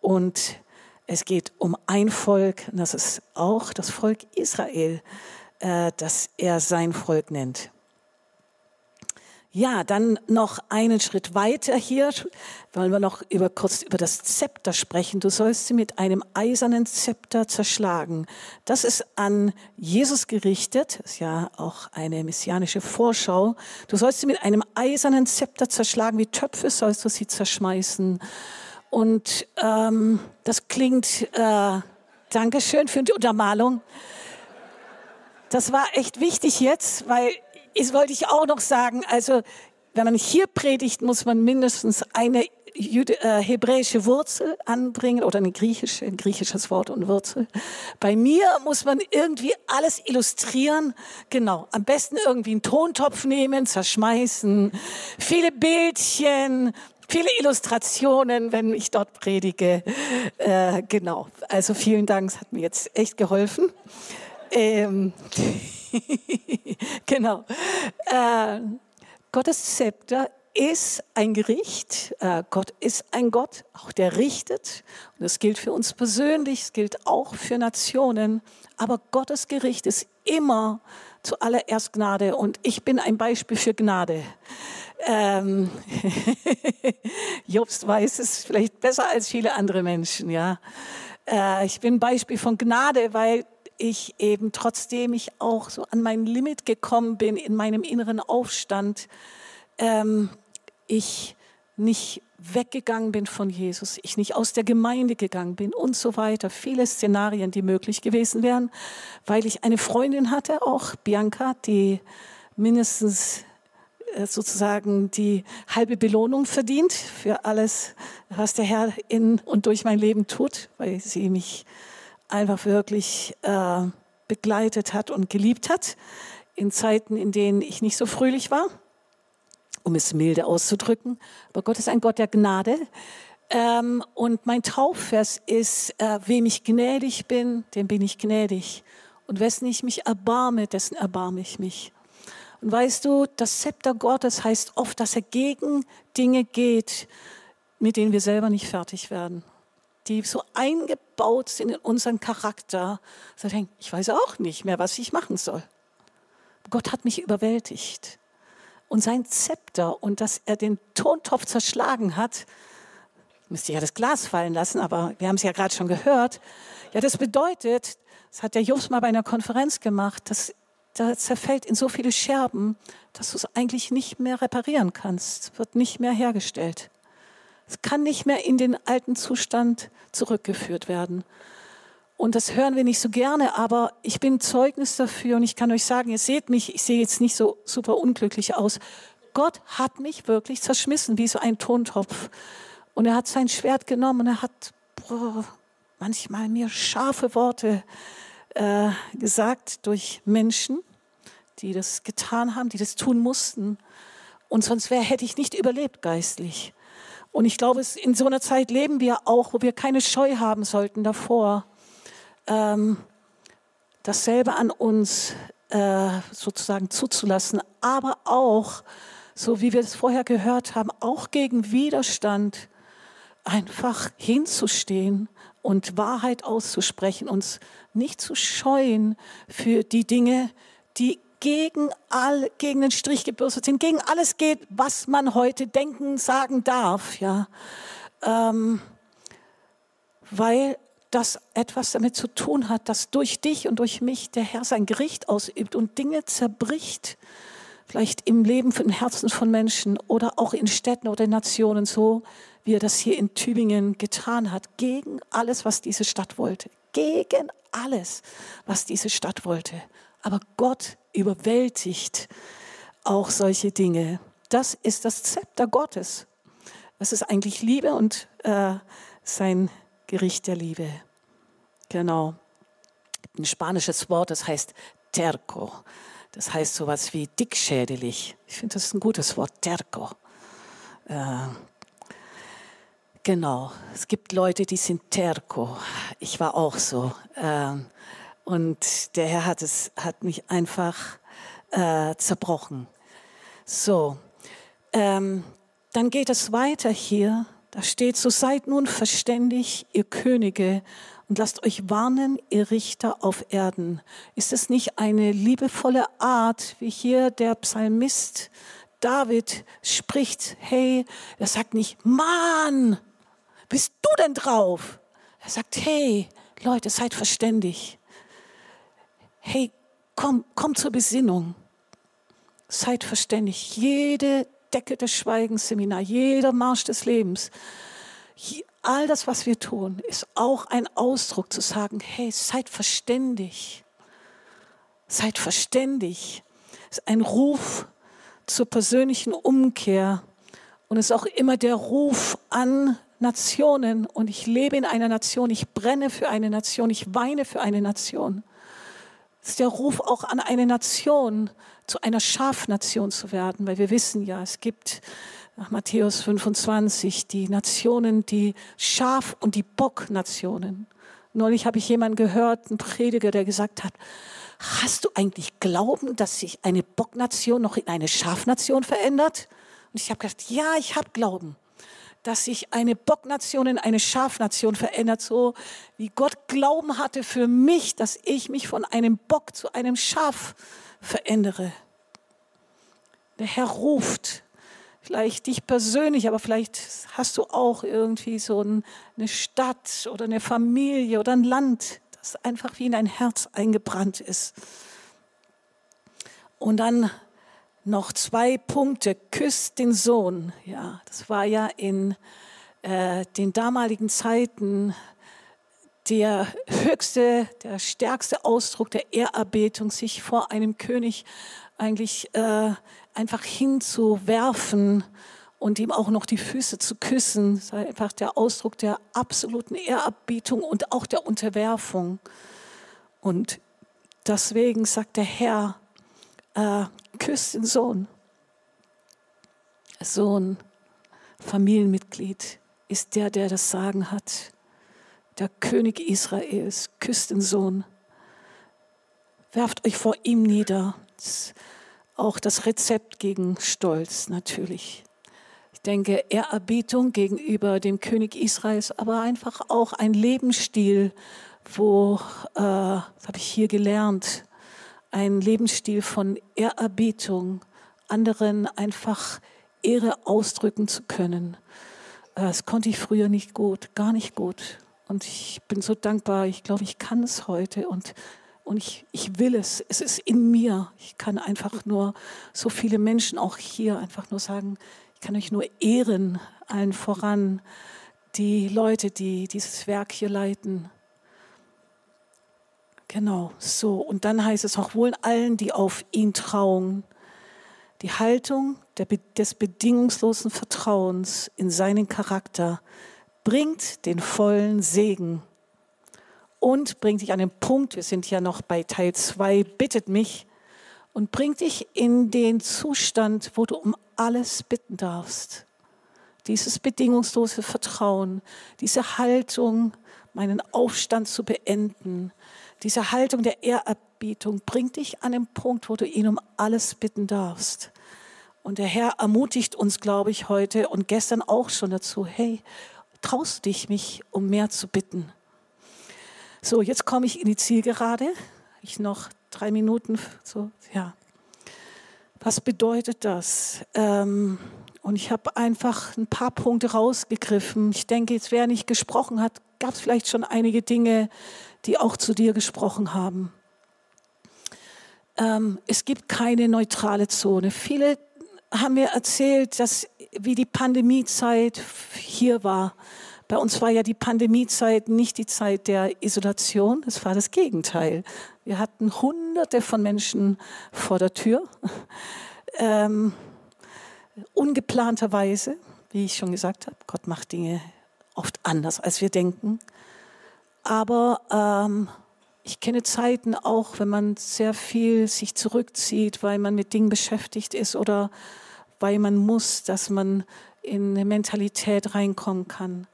Und es geht um ein Volk, und das ist auch das Volk Israel, äh, das er sein Volk nennt. Ja, dann noch einen Schritt weiter hier wollen wir noch über, kurz über das Zepter sprechen. Du sollst sie mit einem eisernen Zepter zerschlagen. Das ist an Jesus gerichtet, das ist ja auch eine messianische Vorschau. Du sollst sie mit einem eisernen Zepter zerschlagen, wie Töpfe sollst du sie zerschmeißen. Und ähm, das klingt, äh, Dankeschön für die Untermalung. Das war echt wichtig jetzt, weil das wollte ich auch noch sagen. Also, wenn man hier predigt, muss man mindestens eine Jude, äh, hebräische Wurzel anbringen oder eine griechische, ein griechisches Wort und Wurzel. Bei mir muss man irgendwie alles illustrieren. Genau. Am besten irgendwie einen Tontopf nehmen, zerschmeißen, viele Bildchen, viele Illustrationen, wenn ich dort predige. Äh, genau. Also vielen Dank, es hat mir jetzt echt geholfen. Ähm, genau. Äh, Gottes Zepter ist ein Gericht. Äh, Gott ist ein Gott, auch der richtet. Und das gilt für uns persönlich, es gilt auch für Nationen. Aber Gottes Gericht ist immer zuallererst Gnade. Und ich bin ein Beispiel für Gnade. Ähm, Jobst weiß es vielleicht besser als viele andere Menschen, ja. Äh, ich bin ein Beispiel von Gnade, weil ich eben trotzdem ich auch so an mein Limit gekommen bin in meinem inneren Aufstand, ähm, ich nicht weggegangen bin von Jesus, ich nicht aus der Gemeinde gegangen bin und so weiter. Viele Szenarien, die möglich gewesen wären, weil ich eine Freundin hatte, auch Bianca, die mindestens äh, sozusagen die halbe Belohnung verdient für alles, was der Herr in und durch mein Leben tut, weil sie mich einfach wirklich äh, begleitet hat und geliebt hat in Zeiten, in denen ich nicht so fröhlich war, um es milde auszudrücken. Aber Gott ist ein Gott der Gnade. Ähm, und mein Taufvers ist, äh, wem ich gnädig bin, dem bin ich gnädig. Und wessen ich mich erbarme, dessen erbarme ich mich. Und weißt du, das Zepter Gottes heißt oft, dass er gegen Dinge geht, mit denen wir selber nicht fertig werden die so eingebaut sind in unseren Charakter, so denken, ich weiß auch nicht mehr, was ich machen soll. Gott hat mich überwältigt. Und sein Zepter und dass er den Tontopf zerschlagen hat, müsste ja das Glas fallen lassen, aber wir haben es ja gerade schon gehört. Ja, das bedeutet, das hat der Jobs mal bei einer Konferenz gemacht, dass da zerfällt in so viele Scherben, dass du es eigentlich nicht mehr reparieren kannst, wird nicht mehr hergestellt. Es kann nicht mehr in den alten Zustand zurückgeführt werden. Und das hören wir nicht so gerne, aber ich bin Zeugnis dafür und ich kann euch sagen, ihr seht mich, ich sehe jetzt nicht so super unglücklich aus. Gott hat mich wirklich zerschmissen wie so ein Tontopf. Und er hat sein Schwert genommen und er hat boah, manchmal mir scharfe Worte äh, gesagt durch Menschen, die das getan haben, die das tun mussten. Und sonst wär, hätte ich nicht überlebt geistlich. Und ich glaube, in so einer Zeit leben wir auch, wo wir keine Scheu haben sollten davor, ähm, dasselbe an uns äh, sozusagen zuzulassen, aber auch, so wie wir es vorher gehört haben, auch gegen Widerstand einfach hinzustehen und Wahrheit auszusprechen, uns nicht zu scheuen für die Dinge, die gegen, all, gegen den Strich gebürstet sind, gegen alles geht, was man heute denken, sagen darf, ja. Ähm, weil das etwas damit zu tun hat, dass durch dich und durch mich der Herr sein Gericht ausübt und Dinge zerbricht, vielleicht im Leben von Herzen von Menschen oder auch in Städten oder in Nationen so, wie er das hier in Tübingen getan hat, gegen alles, was diese Stadt wollte. Gegen alles, was diese Stadt wollte. Aber Gott überwältigt auch solche Dinge. Das ist das Zepter Gottes. Das ist eigentlich Liebe und äh, sein Gericht der Liebe. Genau. Ein spanisches Wort, das heißt terco. Das heißt sowas wie dickschädelig. Ich finde, das ist ein gutes Wort, terco. Äh, genau. Es gibt Leute, die sind terco. Ich war auch so. Äh, und der Herr hat es, hat mich einfach äh, zerbrochen. So, ähm, dann geht es weiter hier. Da steht, so seid nun verständig, ihr Könige, und lasst euch warnen, ihr Richter auf Erden. Ist es nicht eine liebevolle Art, wie hier der Psalmist David spricht? Hey, er sagt nicht, Mann, bist du denn drauf? Er sagt, hey, Leute, seid verständig hey, komm, komm zur Besinnung. Seid verständig. Jede Decke des Schweigens Seminar, jeder Marsch des Lebens, all das, was wir tun, ist auch ein Ausdruck zu sagen, hey, seid verständig. Seid verständig. Es ist ein Ruf zur persönlichen Umkehr und ist auch immer der Ruf an Nationen. Und ich lebe in einer Nation, ich brenne für eine Nation, ich weine für eine Nation. Ist der Ruf auch an eine Nation, zu einer Schafnation zu werden, weil wir wissen ja, es gibt nach Matthäus 25 die Nationen, die Schaf- und die Bocknationen. Neulich habe ich jemanden gehört, einen Prediger, der gesagt hat, hast du eigentlich Glauben, dass sich eine Bocknation noch in eine Schafnation verändert? Und ich habe gesagt, ja, ich habe Glauben dass sich eine Bocknation in eine Schafnation verändert, so wie Gott Glauben hatte für mich, dass ich mich von einem Bock zu einem Schaf verändere. Der Herr ruft, vielleicht dich persönlich, aber vielleicht hast du auch irgendwie so eine Stadt oder eine Familie oder ein Land, das einfach wie in dein Herz eingebrannt ist. Und dann noch zwei Punkte. Küsst den Sohn. Ja, das war ja in äh, den damaligen Zeiten der höchste, der stärkste Ausdruck der Ehrerbietung, sich vor einem König eigentlich äh, einfach hinzuwerfen und ihm auch noch die Füße zu küssen. Das war einfach der Ausdruck der absoluten Ehrerbietung und auch der Unterwerfung. Und deswegen sagt der Herr, äh, küsst den Sohn. Sohn, Familienmitglied ist der, der das Sagen hat. Der König Israels küsst den Sohn. Werft euch vor ihm nieder. Das auch das Rezept gegen Stolz natürlich. Ich denke, Ehrerbietung gegenüber dem König Israels, aber einfach auch ein Lebensstil, wo, äh, das habe ich hier gelernt, ein Lebensstil von Ehrerbietung, anderen einfach Ehre ausdrücken zu können. Äh, das konnte ich früher nicht gut, gar nicht gut. Und ich bin so dankbar, ich glaube, ich kann es heute und, und ich, ich will es. Es ist in mir. Ich kann einfach nur so viele Menschen auch hier einfach nur sagen, Ich kann euch nur ehren, allen voran, die Leute, die dieses Werk hier leiten. Genau, so. Und dann heißt es auch wohl allen, die auf ihn trauen. Die Haltung der, des bedingungslosen Vertrauens in seinen Charakter bringt den vollen Segen und bringt dich an den Punkt, wir sind ja noch bei Teil 2, bittet mich und bringt dich in den Zustand, wo du um alles bitten darfst. Dieses bedingungslose Vertrauen, diese Haltung, meinen Aufstand zu beenden, diese Haltung der Ehrerbietung bringt dich an den Punkt, wo du ihn um alles bitten darfst. Und der Herr ermutigt uns, glaube ich, heute und gestern auch schon dazu, hey, traust dich, mich um mehr zu bitten? So, jetzt komme ich in die Zielgerade. Ich noch drei Minuten. So, ja. Was bedeutet das? Ähm, und ich habe einfach ein paar Punkte rausgegriffen. Ich denke, jetzt wer nicht gesprochen hat, gab es vielleicht schon einige Dinge, die auch zu dir gesprochen haben. Ähm, es gibt keine neutrale Zone. Viele haben mir erzählt, dass wie die Pandemiezeit hier war. Bei uns war ja die Pandemiezeit nicht die Zeit der Isolation, es war das Gegenteil. Wir hatten hunderte von Menschen vor der Tür, ähm, ungeplanterweise, wie ich schon gesagt habe. Gott macht Dinge oft anders, als wir denken. Aber ähm, ich kenne Zeiten auch, wenn man sehr viel sich zurückzieht, weil man mit Dingen beschäftigt ist oder weil man muss, dass man in eine Mentalität reinkommen kann.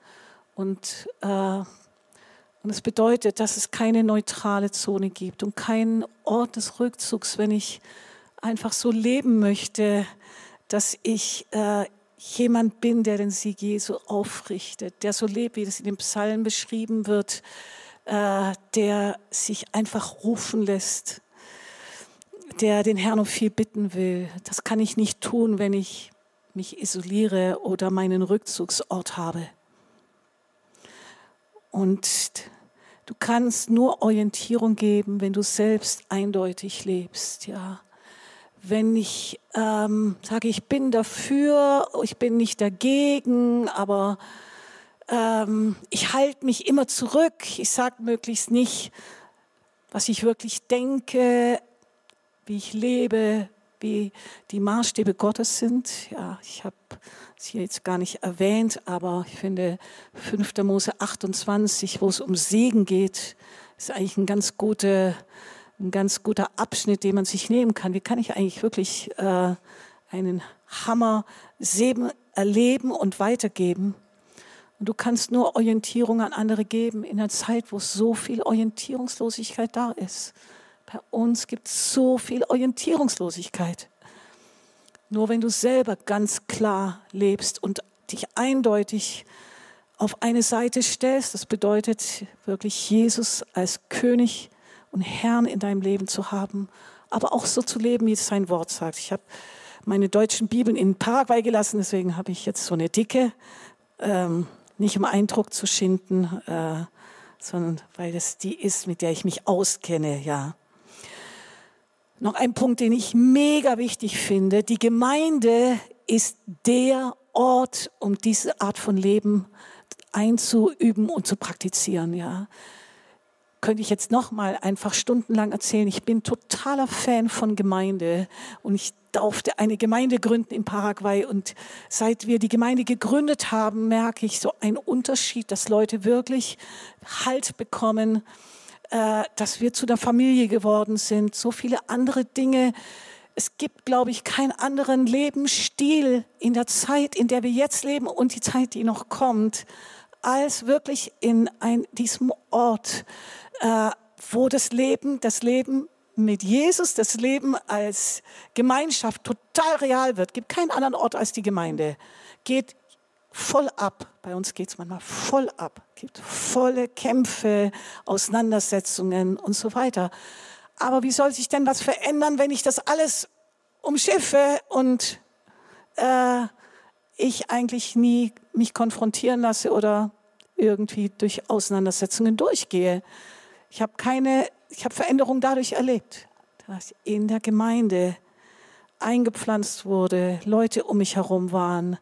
Und, äh, und es bedeutet, dass es keine neutrale Zone gibt und keinen Ort des Rückzugs, wenn ich einfach so leben möchte, dass ich äh, jemand bin, der den Sieg Jesu aufrichtet, der so lebt, wie das in den Psalmen beschrieben wird, äh, der sich einfach rufen lässt, der den Herrn um viel bitten will. Das kann ich nicht tun, wenn ich mich isoliere oder meinen Rückzugsort habe. Und du kannst nur Orientierung geben, wenn du selbst eindeutig lebst, ja. Wenn ich ähm, sage, ich bin dafür, ich bin nicht dagegen, aber ähm, ich halte mich immer zurück. Ich sage möglichst nicht, was ich wirklich denke, wie ich lebe, wie die Maßstäbe Gottes sind. Ja, ich habe es hier jetzt gar nicht erwähnt, aber ich finde 5. Mose 28, wo es um Segen geht, ist eigentlich ein ganz guter, ein ganz guter Abschnitt, den man sich nehmen kann. Wie kann ich eigentlich wirklich äh, einen Hammer Segen erleben und weitergeben? Und du kannst nur Orientierung an andere geben in einer Zeit, wo so viel Orientierungslosigkeit da ist. Bei uns gibt es so viel Orientierungslosigkeit. Nur wenn du selber ganz klar lebst und dich eindeutig auf eine Seite stellst, das bedeutet wirklich Jesus als König und Herrn in deinem Leben zu haben, aber auch so zu leben, wie es sein Wort sagt. Ich habe meine deutschen Bibeln in Paraguay gelassen, deswegen habe ich jetzt so eine dicke, ähm, nicht um Eindruck zu schinden, äh, sondern weil es die ist, mit der ich mich auskenne, ja. Noch ein Punkt, den ich mega wichtig finde. Die Gemeinde ist der Ort, um diese Art von Leben einzuüben und zu praktizieren, ja. Könnte ich jetzt noch mal einfach stundenlang erzählen. Ich bin totaler Fan von Gemeinde und ich durfte eine Gemeinde gründen in Paraguay und seit wir die Gemeinde gegründet haben, merke ich so einen Unterschied, dass Leute wirklich Halt bekommen, äh, dass wir zu der Familie geworden sind, so viele andere Dinge. Es gibt, glaube ich, keinen anderen Lebensstil in der Zeit, in der wir jetzt leben und die Zeit, die noch kommt, als wirklich in ein, diesem Ort, äh, wo das Leben, das Leben mit Jesus, das Leben als Gemeinschaft total real wird. Gibt keinen anderen Ort als die Gemeinde. Geht voll ab. Bei uns geht es manchmal voll ab. Gibt volle Kämpfe, Auseinandersetzungen und so weiter. Aber wie soll sich denn was verändern, wenn ich das alles umschiffe und äh, ich eigentlich nie mich konfrontieren lasse oder irgendwie durch Auseinandersetzungen durchgehe? Ich habe keine, ich habe Veränderung dadurch erlebt, dass in der Gemeinde eingepflanzt wurde, Leute um mich herum waren,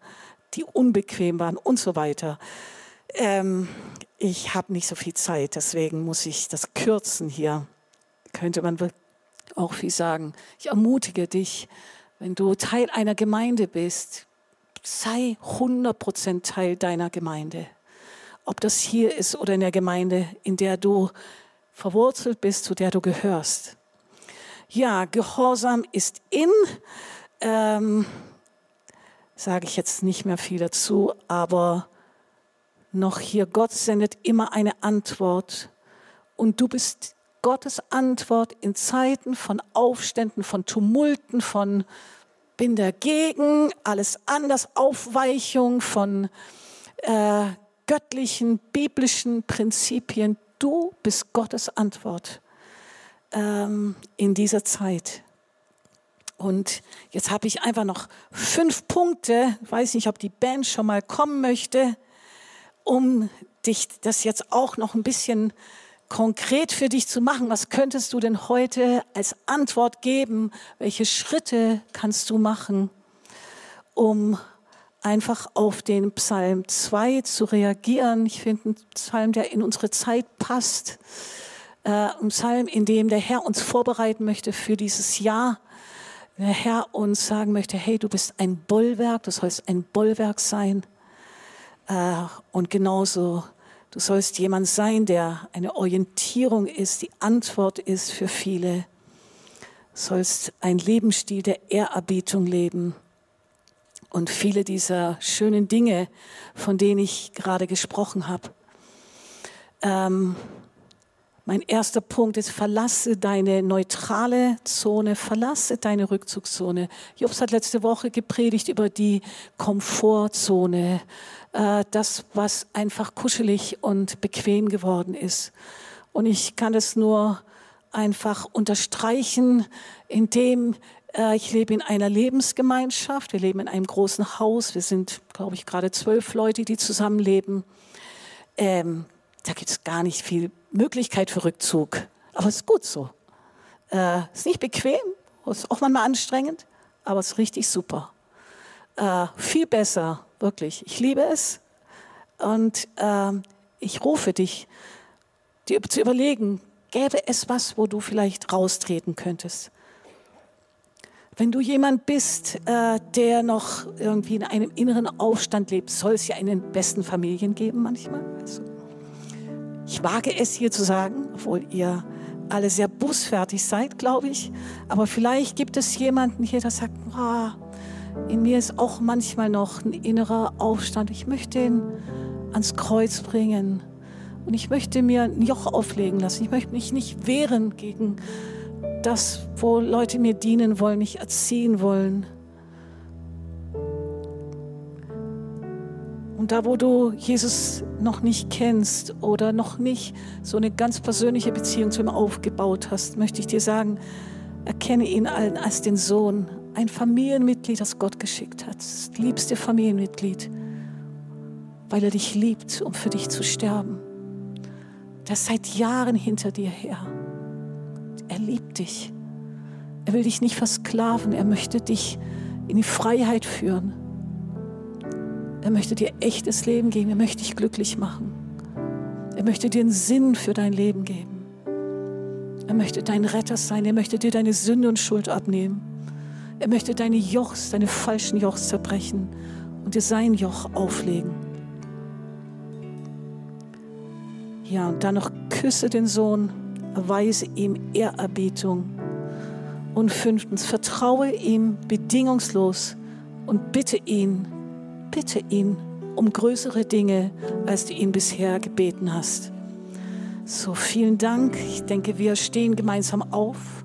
die unbequem waren und so weiter. Ähm, ich habe nicht so viel Zeit, deswegen muss ich das kürzen hier. Könnte man auch viel sagen. Ich ermutige dich, wenn du Teil einer Gemeinde bist, sei 100% Teil deiner Gemeinde. Ob das hier ist oder in der Gemeinde, in der du verwurzelt bist, zu der du gehörst. Ja, Gehorsam ist in. Ähm, Sage ich jetzt nicht mehr viel dazu, aber noch hier, Gott sendet immer eine Antwort und du bist Gottes Antwort in Zeiten von Aufständen, von Tumulten, von bin dagegen, alles anders, Aufweichung von äh, göttlichen, biblischen Prinzipien. Du bist Gottes Antwort ähm, in dieser Zeit. Und jetzt habe ich einfach noch fünf Punkte, ich weiß nicht, ob die Band schon mal kommen möchte, um dich das jetzt auch noch ein bisschen konkret für dich zu machen. Was könntest du denn heute als Antwort geben? Welche Schritte kannst du machen, um einfach auf den Psalm 2 zu reagieren? Ich finde einen Psalm, der in unsere Zeit passt. Äh, ein Psalm, in dem der Herr uns vorbereiten möchte für dieses Jahr. Der Herr uns sagen möchte, hey, du bist ein Bollwerk, du sollst ein Bollwerk sein. Äh, und genauso, du sollst jemand sein, der eine Orientierung ist, die Antwort ist für viele. Du sollst ein Lebensstil der Ehrerbietung leben. Und viele dieser schönen Dinge, von denen ich gerade gesprochen habe. Ähm, mein erster Punkt ist, verlasse deine neutrale Zone, verlasse deine Rückzugszone. Jobs hat letzte Woche gepredigt über die Komfortzone, äh, das, was einfach kuschelig und bequem geworden ist. Und ich kann es nur einfach unterstreichen, indem ich lebe in einer Lebensgemeinschaft. Wir leben in einem großen Haus. Wir sind, glaube ich, gerade zwölf Leute, die zusammenleben. Ähm, da gibt es gar nicht viel Möglichkeit für Rückzug. Aber es ist gut so. Äh, ist nicht bequem, ist auch manchmal anstrengend, aber es ist richtig super. Äh, viel besser, wirklich. Ich liebe es. Und äh, ich rufe dich, dir zu überlegen, gäbe es was, wo du vielleicht raustreten könntest. Wenn du jemand bist, äh, der noch irgendwie in einem inneren Aufstand lebt, soll es ja in den besten Familien geben manchmal. Also, ich wage es hier zu sagen, obwohl ihr alle sehr bußfertig seid, glaube ich. Aber vielleicht gibt es jemanden hier, der sagt, oh, in mir ist auch manchmal noch ein innerer Aufstand. Ich möchte ihn ans Kreuz bringen. Und ich möchte mir ein Joch auflegen lassen. Ich möchte mich nicht wehren gegen das, wo Leute mir dienen wollen, mich erziehen wollen. Und da, wo du Jesus noch nicht kennst oder noch nicht so eine ganz persönliche Beziehung zu ihm aufgebaut hast, möchte ich dir sagen, erkenne ihn als den Sohn, ein Familienmitglied, das Gott geschickt hat, das liebste Familienmitglied, weil er dich liebt, um für dich zu sterben. Der ist seit Jahren hinter dir her. Er liebt dich. Er will dich nicht versklaven, er möchte dich in die Freiheit führen. Er möchte dir echtes Leben geben. Er möchte dich glücklich machen. Er möchte dir einen Sinn für dein Leben geben. Er möchte dein Retter sein. Er möchte dir deine Sünde und Schuld abnehmen. Er möchte deine Jochs, deine falschen Jochs zerbrechen und dir sein Joch auflegen. Ja, und dann noch küsse den Sohn, erweise ihm Ehrerbietung. Und fünftens, vertraue ihm bedingungslos und bitte ihn, bitte ihn um größere Dinge, als du ihn bisher gebeten hast. So, vielen Dank. Ich denke, wir stehen gemeinsam auf.